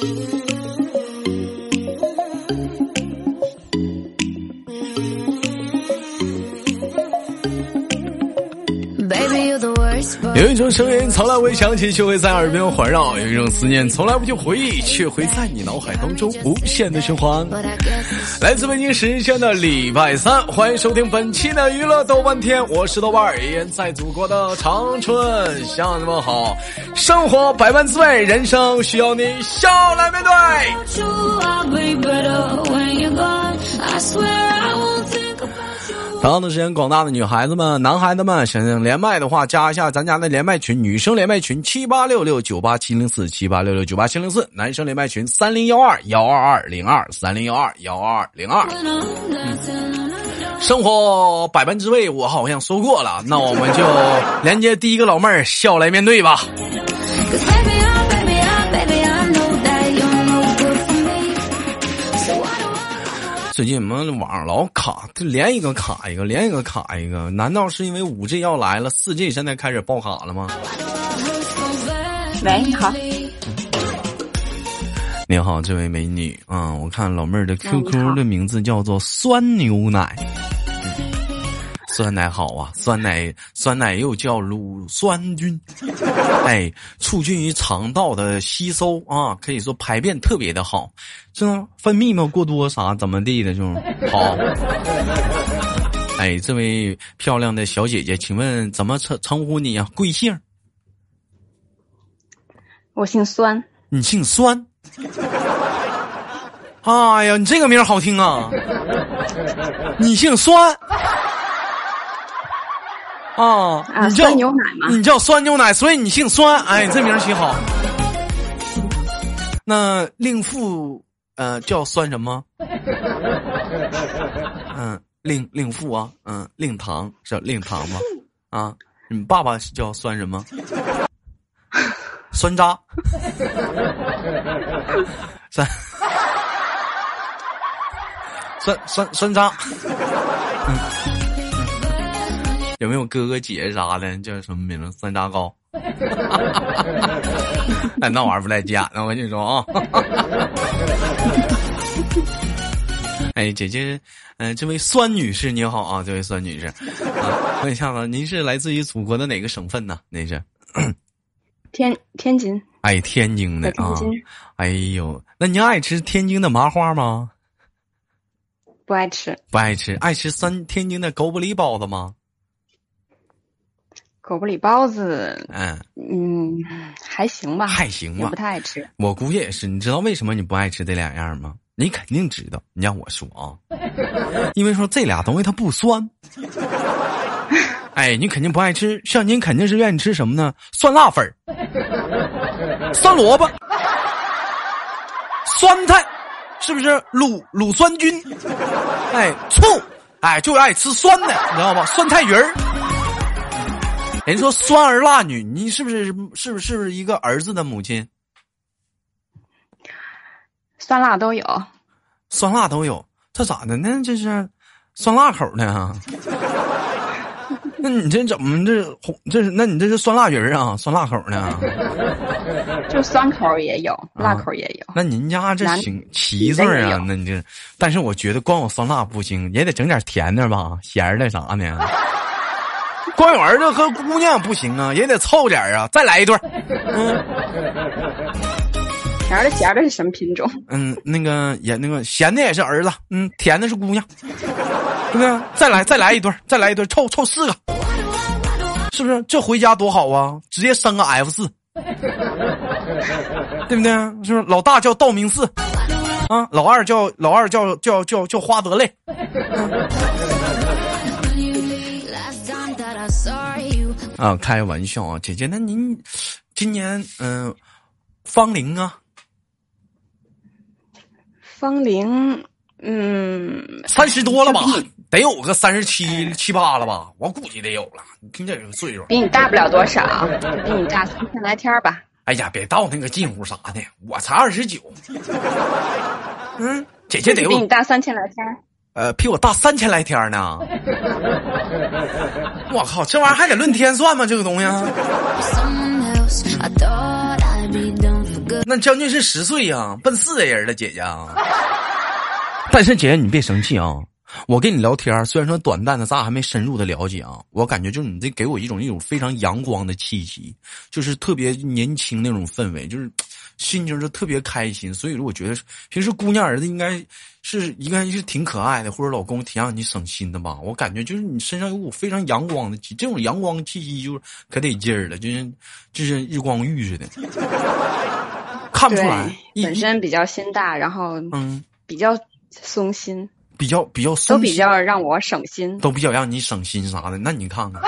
Thank you. 有一种声音从来未响起，却会在耳边环绕；有一种思念从来不去回忆，却会在你脑海当中无限的循环。来自北京时间的礼拜三，欢迎收听本期的娱乐豆瓣天，我是豆瓣儿，依然在祖国的长春向你们好。生活百般滋味，人生需要你笑来面对。同样的时间，广大的女孩子们、男孩子们，想连麦的话，加一下咱家的连麦群，女生连麦群七八六六九八七零四七八六六九八七零四，男生连麦群三零幺二幺二二零二三零幺二幺二零二。生活百般滋味，我好像说过了，那我们就连接第一个老妹儿，笑来面对吧。最近我们网老卡，这连一个卡一个，连一个卡一个。难道是因为五 G 要来了，四 G 现在开始爆卡了吗？喂，你好。你好，这位美女啊，我看老妹儿的 QQ 的名字叫做酸牛奶。酸奶好啊，酸奶酸奶又叫乳酸菌，哎，促进于肠道的吸收啊，可以说排便特别的好，这分泌嘛过多啥怎么地的就好。哎，这位漂亮的小姐姐，请问怎么称称呼你呀？贵姓？我姓酸。你姓酸？哎呀，你这个名好听啊！你姓酸。啊，你叫牛奶吗？你叫酸牛奶，所以你姓酸。哎，这名起好。那令父呃叫酸什么？嗯，令令父啊，嗯，令堂是令堂吗？啊，你爸爸叫酸什么？酸渣。酸酸酸酸渣。嗯。有没有哥哥姐姐啥的？叫什么名字？酸渣糕。哎，那玩意儿不带假的，我跟你说啊。哎，姐姐，嗯，这位酸女士你好啊，这位酸女士，问一下子，您是来自于祖国的哪个省份呢？那是 天天津。哎，天津的啊。哎呦，那您爱吃天津的麻花吗？不爱吃。不爱吃，爱吃酸天津的狗不理包子吗？狗不理包子，嗯嗯，还行吧，还行吧，不太爱吃。我估计也是，你知道为什么你不爱吃这两样吗？你肯定知道。你让我说啊，因为说这俩东西它不酸。哎，你肯定不爱吃，像您肯定是愿意吃什么呢？酸辣粉儿 酸萝卜，酸菜，是不是？乳乳酸菌，哎，醋，哎，就爱吃酸的，你知道吧？酸菜鱼儿。人说酸儿辣女，你是不是是不是是不是一个儿子的母亲？酸辣都有，酸辣都有，这咋的呢？这是酸辣口呢？那你这怎么这红？这是那你这是酸辣鱼儿啊？酸辣口呢？就酸口也有，辣口也有。那您家这行七岁啊？那你这，但是我觉得光有酸辣不行，也得整点甜的吧，咸的啥呢？光有儿子和姑娘不行啊，也得凑点啊！再来一对儿。嗯，甜的咸的是什么品种？嗯，那个也那个咸的也是儿子，嗯，甜的是姑娘，对不对？再来再来一对儿，再来一对儿，凑凑四个，是不是？这回家多好啊！直接生个 F 四，对不对？是不是？老大叫道明寺，啊，老二叫老二叫叫叫叫花泽类。啊，开玩笑啊，姐姐，那您今年嗯，芳龄啊？芳龄嗯，三十多了吧？得有个三十七七八了吧？我估计得有了。你听这个岁数，比你大不了多少，比你大三千来天吧。哎呀，别到那个近乎啥的，我才二十九。嗯，姐姐得比你大三千来天。呃，比我大三千来天呢！我靠，这玩意儿还得论天算吗？这个东西。那将近是十岁呀，奔四的人了，姐姐。但是姐姐你别生气啊，我跟你聊天虽然说短暂的，咱俩还没深入的了解啊。我感觉就是你这给我一种一种非常阳光的气息，就是特别年轻那种氛围，就是心情就特别开心。所以说，我觉得平时姑娘儿子应该是应该是挺可爱的，或者老公挺让你省心的吧。我感觉就是你身上有股非常阳光的气，这种阳光气息就是可得劲儿了，就像就像日光浴似的，看不出来。本身比较心大，然后嗯，比较。松心，比较比较松，都比较让我省心，都比较让你省心啥的。那你看看，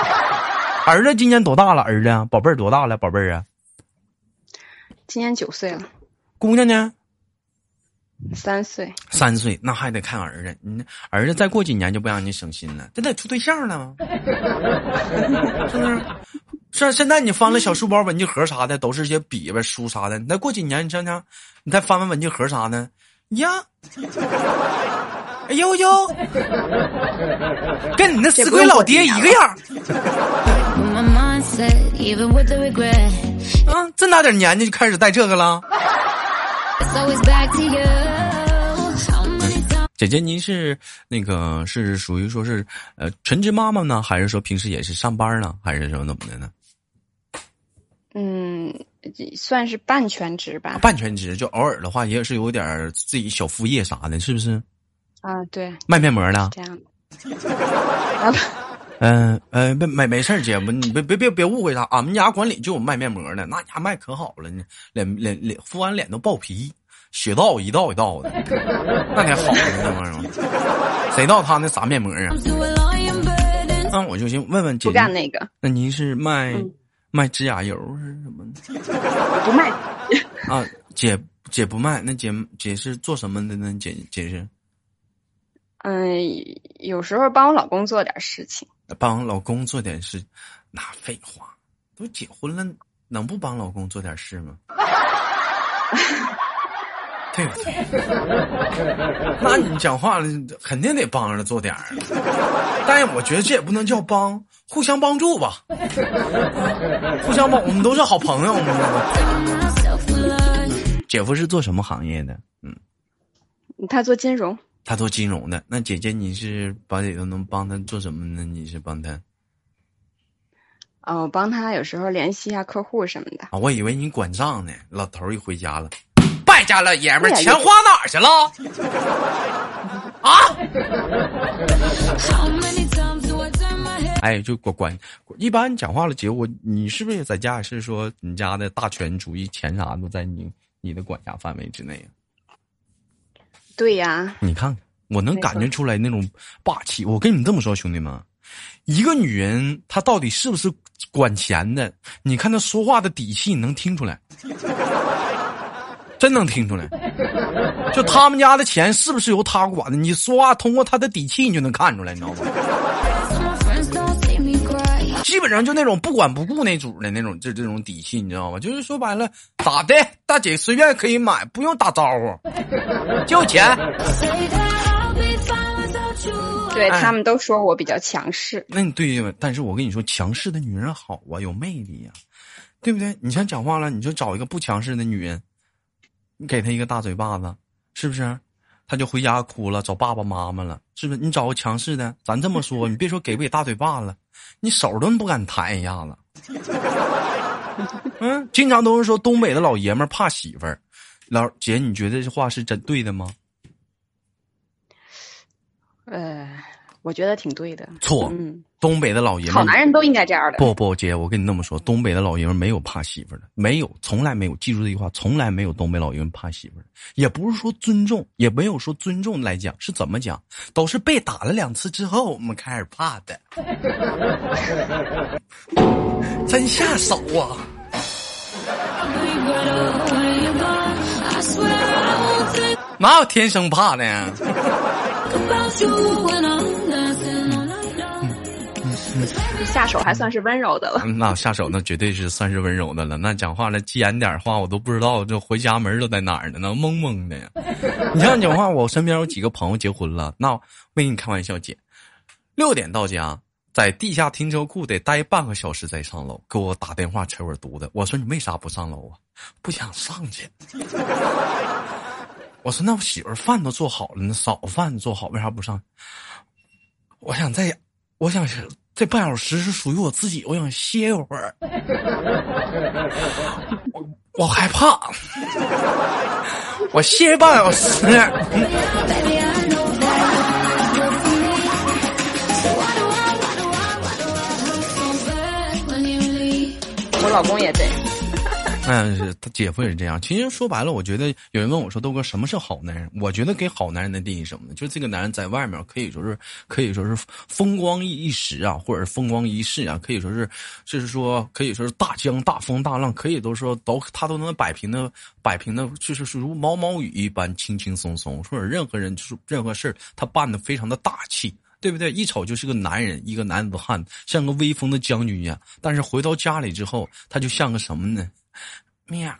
儿子今年多大了？儿子，宝贝儿多大了？宝贝儿啊，今年九岁了。姑娘呢？三岁。三岁，那还得看儿子。你儿子再过几年就不让你省心了，这得处对象了，是不是？是现在你翻了小书包、文具盒啥的，都是些笔吧、书啥的。你再过几年，你想想，你再翻翻文具盒啥的。呀，哎呦呦，跟你那死鬼老爹一个样。啊，这大点年纪就开始带这个了。姐姐，您是那个是属于说是呃全职妈妈呢，还是说平时也是上班呢，还是说怎么的呢？嗯。算是半全职吧，半全职就偶尔的话，也是有点自己小副业啥的，是不是？啊，对，卖面膜呢。这样。嗯 呃，没没没事姐夫，你别别别别误会他，俺们家管理就有卖面膜的，那家卖可好了呢，脸脸脸敷完脸都爆皮，血道一道一道的，那才好呢那玩意儿。谁道他那啥面膜啊？那我就先问问姐，不干那个。那您是卖？卖指甲油是什么？不卖啊，姐姐不卖。那姐姐是做什么的呢？姐姐是，嗯，有时候帮我老公做点事情。帮老公做点事，那废话，都结婚了，能不帮老公做点事吗？对不对？那你讲话了，肯定得帮着做点儿。但是我觉得这也不能叫帮，互相帮助吧。互相帮，我们都是好朋友嘛。姐夫是做什么行业的？嗯，他做金融。他做金融的。那姐姐你是把里头能帮他做什么呢？你是帮他？哦，帮他有时候联系一下客户什么的。啊，我以为你管账呢。老头一回家了。败家老爷们儿，钱花哪儿去了？啊！哎，就管管，一般讲话了，姐，我你是不是也在家？是说你家的大权主义，钱啥都在你你的管辖范围之内对呀。你看看，我能感觉出来那种霸气。我跟你这么说，兄弟们，一个女人她到底是不是管钱的？你看她说话的底气，你能听出来。真能听出来，就他们家的钱是不是由她管的？你说话通过她的底气，你就能看出来，你知道吗？基本上就那种不管不顾那主的那种，这这种底气，你知道吗？就是说白了，咋的，大姐随便可以买，不用打招呼，就钱。对他们都说我比较强势，那你对呀？但是我跟你说，强势的女人好啊，有魅力呀，对不对？你像讲话了，你就找一个不强势的女人。你给她一个大嘴巴子，是不是？她就回家哭了，找爸爸妈妈了，是不是？你找个强势的，咱这么说，你别说给不给大嘴巴子，你手都不敢弹一下子。嗯，经常都是说东北的老爷们怕媳妇儿，老姐，你觉得这话是真对的吗？呃。我觉得挺对的。错，嗯，东北的老爷们，好男人都应该这样的。不不，姐，我跟你那么说，东北的老爷们没有怕媳妇的，没有，从来没有。记住这句话，从来没有东北老爷们怕媳妇的，也不是说尊重，也没有说尊重来讲，是怎么讲？都是被打了两次之后，我们开始怕的。真下手啊！哪有天生怕的呀？下手还算是温柔的了，那下手那绝对是算是温柔的了。那讲话了，急眼点话，我都不知道这回家门都在哪儿呢，那懵懵的呀。你像讲话，我身边有几个朋友结婚了，那没跟你开玩笑，姐，六点到家，在地下停车库得待半个小时再上楼，给我打电话扯我犊子。我说你为啥不上楼啊？不想上去。我说那我媳妇饭都做好了，那早饭做好，为啥不上？我想在，我想这半小时是属于我自己，我想歇一会儿。我我害怕，我歇半小时。我老公也对。嗯，是他姐夫也是这样。其实说白了，我觉得有人问我说：“豆哥，什么是好男人？”我觉得给好男人的定义什么呢？就是这个男人在外面可以说是可以说是风光一时啊，或者是风光一世啊，可以说是就是说可以说是大江大风大浪，可以都说都他都能摆平的摆平的，就是如毛毛雨一般轻轻松松。或者任何人就是任何事儿他办的非常的大气。对不对？一瞅就是个男人，一个男子汉，像个威风的将军一样。但是回到家里之后，他就像个什么呢？喵。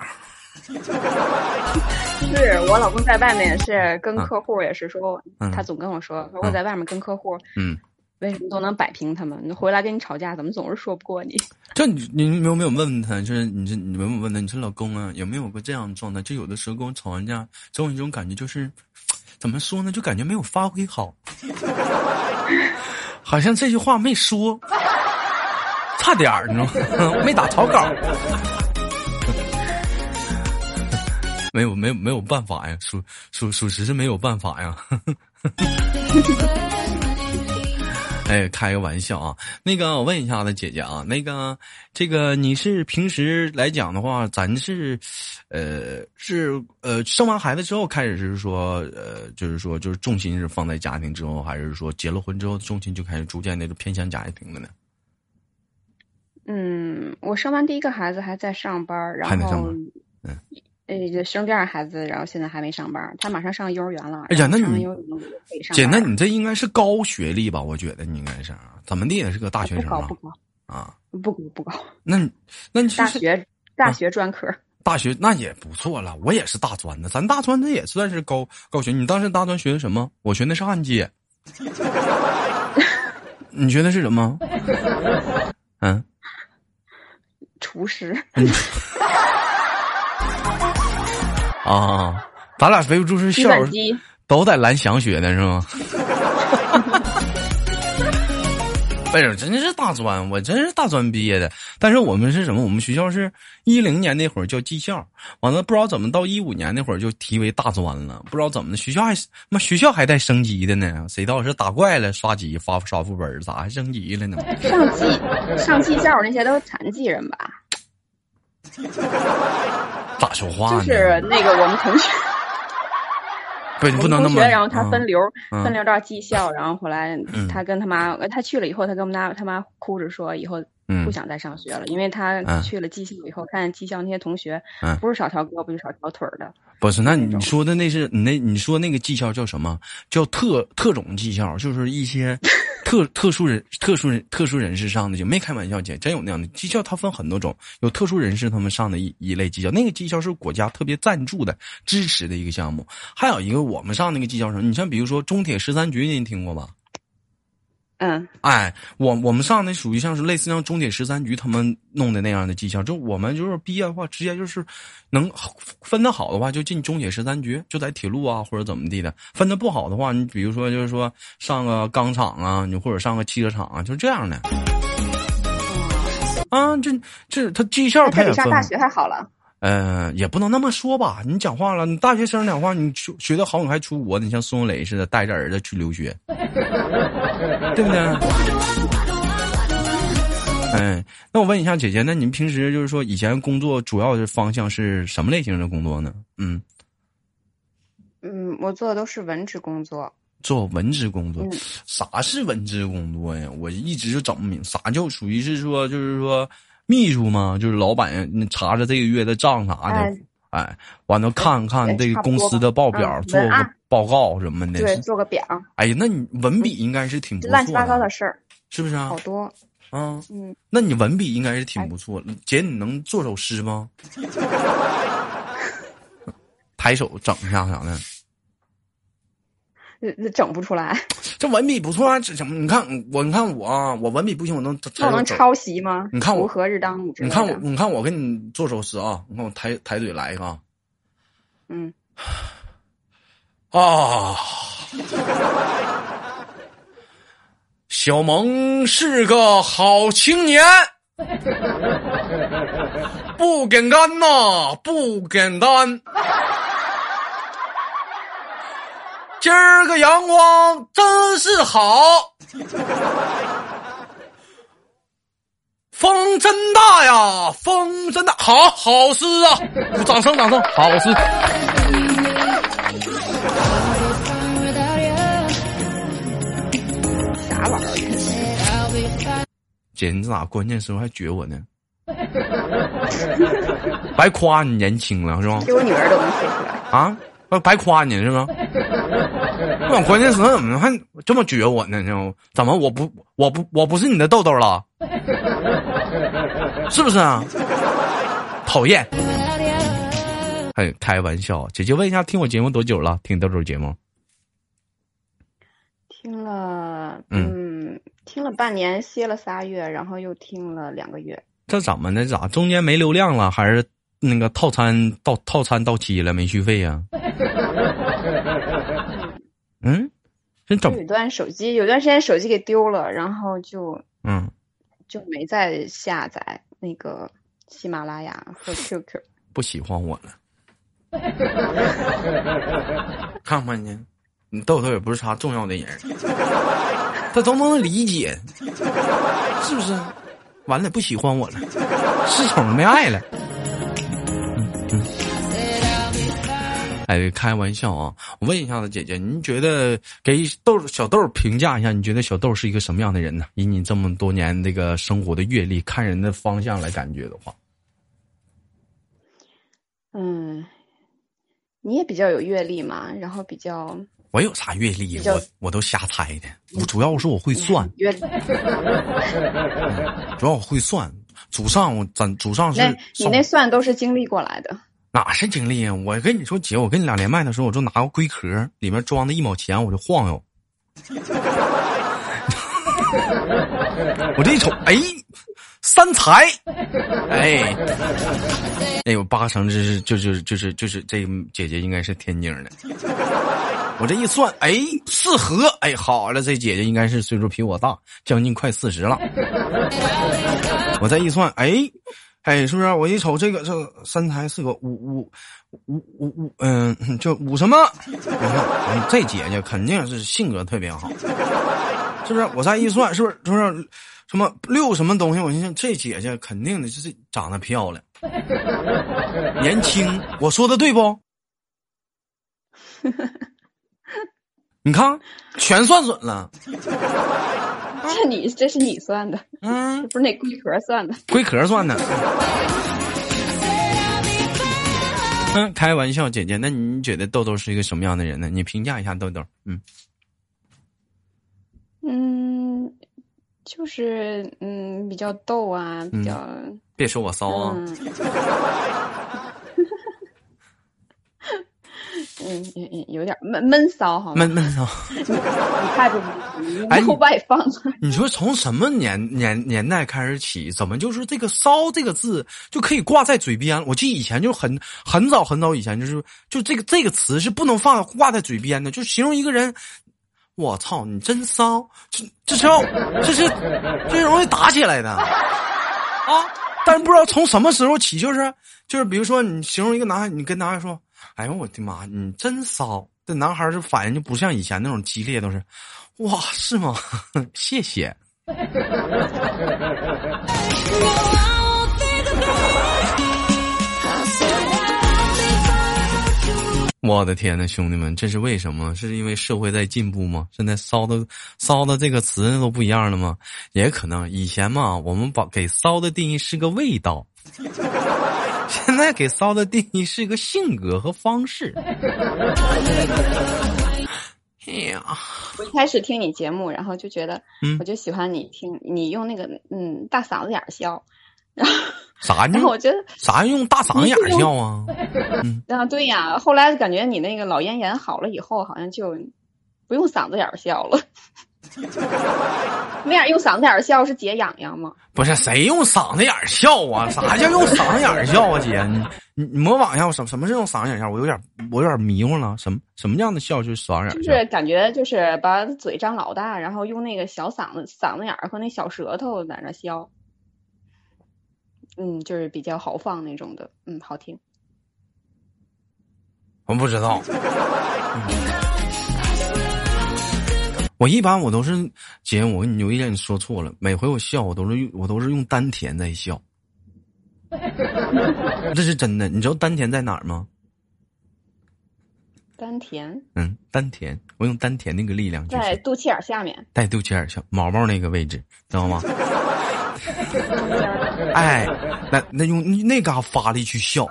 是我老公在外面是跟客户也是说，他总跟我说，说我在外面跟客户，嗯，为什么都能摆平他们？你回来跟你吵架，怎么总是说不过你？就你你有没有问问他？就是你这你有没有问他？你说老公啊，有没有过这样的状态？就有的时候跟我吵完架，总有一种感觉，就是怎么说呢？就感觉没有发挥好。好像这句话没说，差点儿呢，没打草稿。没有，没有，没有办法呀，属属属实是没有办法呀。哎，开个玩笑啊！那个，我问一下子姐姐啊，那个，这个你是平时来讲的话，咱是，呃，是呃，生完孩子之后开始是说，呃，就是说，就是重心是放在家庭之后，还是说结了婚之后重心就开始逐渐那个偏向家庭了呢？嗯，我生完第一个孩子还在上班，然后，嗯。呃，生第二孩子，然后现在还没上班，他马上上幼儿园了。哎呀，那你姐，那你这应该是高学历吧？我觉得你应该是，怎么的也是个大学生啊？不高，啊，不高，不高。那，那你大学大学专科，大学那也不错了。我也是大专的，咱大专的也算是高高学。你当时大专学的什么？我学的是焊接。你学的是什么？嗯，厨师。啊，咱俩非就是校都在蓝翔学的是吗？不是，真是大专，我真是大专毕业的。但是我们是什么？我们学校是一零年那会儿叫技校，完了不知道怎么到一五年那会儿就提为大专了，不知道怎么的，学校还妈学校还带升级的呢？谁道是打怪了刷级发刷副本，咋还升级了呢？上技上技校那些都是残疾人吧？咋说话呢？就是那个我们同学，不，你不能那么。然后他分流，分流到技校，然后后来他跟他妈，他去了以后，他跟我们家他妈哭着说，以后不想再上学了，因为他去了技校以后，看见技校那些同学，不是少条胳膊就少条腿的。不是，那你说的那是你那你说那个技校叫什么？叫特特种技校，就是一些。特特殊人、特殊人、特殊人士上的就没开玩笑，姐真有那样的技校，它分很多种，有特殊人士他们上的一一类技校，那个技校是国家特别赞助的、支持的一个项目。还有一个我们上那个技校生，你像比如说中铁十三局，您听过吧？嗯，哎，我我们上的属于像是类似像中铁十三局他们弄的那样的技校，就我们就是毕业的话，直接就是能分的好的话，就进中铁十三局，就在铁路啊或者怎么地的；分的不好的话，你比如说就是说上个钢厂啊，你或者上个汽车厂啊，就这样的。啊，这这他技校他也上大学还好了。嗯，也不能那么说吧。你讲话了，你大学生讲话，你学学的好，你还出国，你像孙红雷似的带着儿子去留学，对不对？哎，那我问一下姐姐，那你们平时就是说以前工作主要的方向是什么类型的工作呢？嗯，嗯，我做的都是文职工作。做文职工作，啥是文职工作呀？我一直就整不明，啥叫属于是说就是说。秘书吗？就是老板查查这个月的账啥的，哎，完了看看这个公司的报表，做个报告什么的，对，做个表。哎呀，那你文笔应该是挺不错，乱七八糟的事儿，是不是啊？好多啊，嗯，那你文笔应该是挺不错。姐，你能做首诗吗？抬手整一下啥的？整不出来。这文笔不错啊，这怎么？你看我，你看我啊，我文笔不行，我能那能抄袭吗？你看我何日当午？你看我，你看我给你做首诗啊！你看我抬抬嘴来一个。嗯。啊。小萌是个好青年，不简单呐，不简单。今儿个阳光真是好，风真大呀，风真大，好好诗啊！掌声，掌声，好诗。姐，你咋关键时候还撅我呢？白夸你年轻了是吧？给我女儿都能说出来啊！白夸你是吗？我关键时候怎么还这么撅我呢？就怎么我不我不我不是你的豆豆了？是不是啊？讨厌！哎，开玩笑，姐姐问一下，听我节目多久了？听豆豆节目？听了，嗯，听了半年，歇了仨月，然后又听了两个月。这怎么的？咋中间没流量了？还是？那个套餐到套餐到期了，没续费呀？嗯，真整。有段手机有段时间手机给丢了，然后就嗯，就没再下载那个喜马拉雅和 QQ。不喜欢我了。看看你，你豆豆也不是啥重要的人，他都能理解，是不是？完了，不喜欢我了，失宠没爱了。哎，开玩笑啊！我问一下子姐姐，您觉得给豆小豆评价一下？你觉得小豆是一个什么样的人呢？以你这么多年这个生活的阅历，看人的方向来感觉的话，嗯，你也比较有阅历嘛，然后比较我有啥阅历？我我都瞎猜的，我主要是我会算，主要我会算，祖上我咱祖上是，你那算都是经历过来的。哪是经历啊！我跟你说，姐，我跟你俩连麦的时候，我就拿个龟壳，里面装的一毛钱，我就晃悠。我这一瞅，哎，三财，哎，哎有，八成这是就是就是就是这姐姐应该是天津的。我这一算，哎，四合，哎，好了，这姐姐应该是岁数比我大，将近快四十了。我再一算，哎。哎，是不是？我一瞅这个，这三才是个五五五五五，嗯，就五什么？你看，这姐姐肯定是性格特别好，是不是？我再一算，是不是？是不是？什么六什么东西？我心想，这姐姐肯定的就是长得漂亮，年轻。我说的对不？你看，全算准了。这你这是你算的，嗯，不是那龟壳算的，龟壳算的。嗯，开玩笑，姐姐，那你觉得豆豆是一个什么样的人呢？你评价一下豆豆。嗯，嗯，就是嗯，比较逗啊，比较。别说我骚啊。嗯 嗯嗯嗯，有点闷闷骚哈，闷闷骚，你太不你后外放了。你说从什么年年年代开始起，怎么就是这个“骚”这个字就可以挂在嘴边？我记得以前就很很早很早以前，就是就这个这个词是不能放挂在嘴边的，就形容一个人。我操，你真骚！这这是要这是最容易打起来的啊！但是不知道从什么时候起，就是就是比如说你形容一个男孩，你跟男孩说。哎呦我的妈！你真骚！这男孩儿这反应就不像以前那种激烈，都是，哇，是吗？谢谢。我的天呐，兄弟们，这是为什么？是因为社会在进步吗？现在骚的骚的这个词都不一样了吗？也可能以前嘛，我们把给骚的定义是个味道。现在给骚的定义是一个性格和方式。哎呀，我一开始听你节目，然后就觉得，我就喜欢你听你用那个嗯大嗓子眼笑，然 后啥？然后我觉得啥用大嗓子眼笑啊？啊，对呀。后来感觉你那个老咽炎好了以后，好像就不用嗓子眼儿笑了。没眼用嗓子眼儿笑是解痒痒吗？不是，谁用嗓子眼儿笑啊？啥叫用嗓子眼儿笑啊？姐，你你你模仿一下，什什么是用嗓子眼儿笑？我有点我有点迷糊了。什么什么样的笑就是嗓子眼儿？就是感觉就是把嘴张老大，然后用那个小嗓子嗓子眼儿和那小舌头在那笑。嗯，就是比较豪放那种的，嗯，好听。我不知道。我一般我都是姐，我跟你有一点你说错了。每回我笑，我都是用我都是用丹田在笑，这是真的。你知道丹田在哪儿吗？丹田。嗯，丹田，我用丹田那个力量，在肚脐眼下面，在肚脐眼下毛毛那个位置，知道吗？哎，那那用那嘎发力去笑。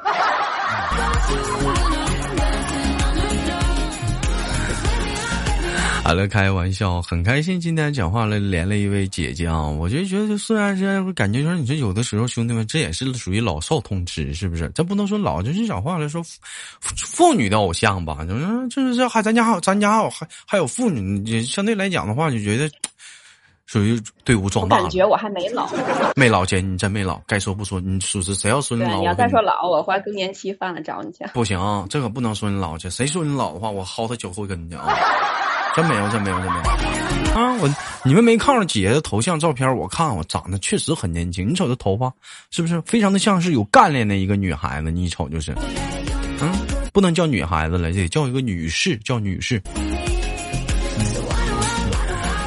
好了，开玩笑，很开心。今天讲话了，连了一位姐姐啊，我就觉得虽然是感觉说，你说有的时候兄弟们，这也是属于老少通吃，是不是？咱不能说老，就是讲话来说，妇女的偶像吧，就是就是这还咱家还有咱家还有还还有妇女，相对来讲的话，就觉得属于队伍壮大。感觉我还没老，没老姐，你真没老。该说不说，你属实谁要说你老，你要再说老，我怀更年期犯了找你去。不行，这可不能说你老去。谁说你老的话，我薅他脚后跟去啊！真没有，真没有，真没有啊！我你们没看着姐的头像照片？我看我长得确实很年轻。你瞅这头发，是不是非常的像是有干练的一个女孩子？你一瞅就是，嗯，不能叫女孩子了，得叫一个女士，叫女士。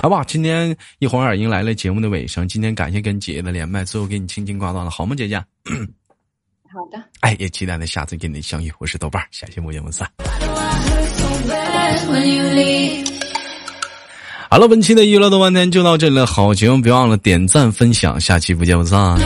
好吧，今天一晃眼迎来了节目的尾声。今天感谢跟姐姐的连麦，最后给你轻轻挂断了，好吗，姐姐？好的。哎，也期待着下次跟你相遇。我是豆瓣，下期不见不散。好了，本期的娱乐的半天就到这里了。好节目别忘了点赞分享，下期不见不散。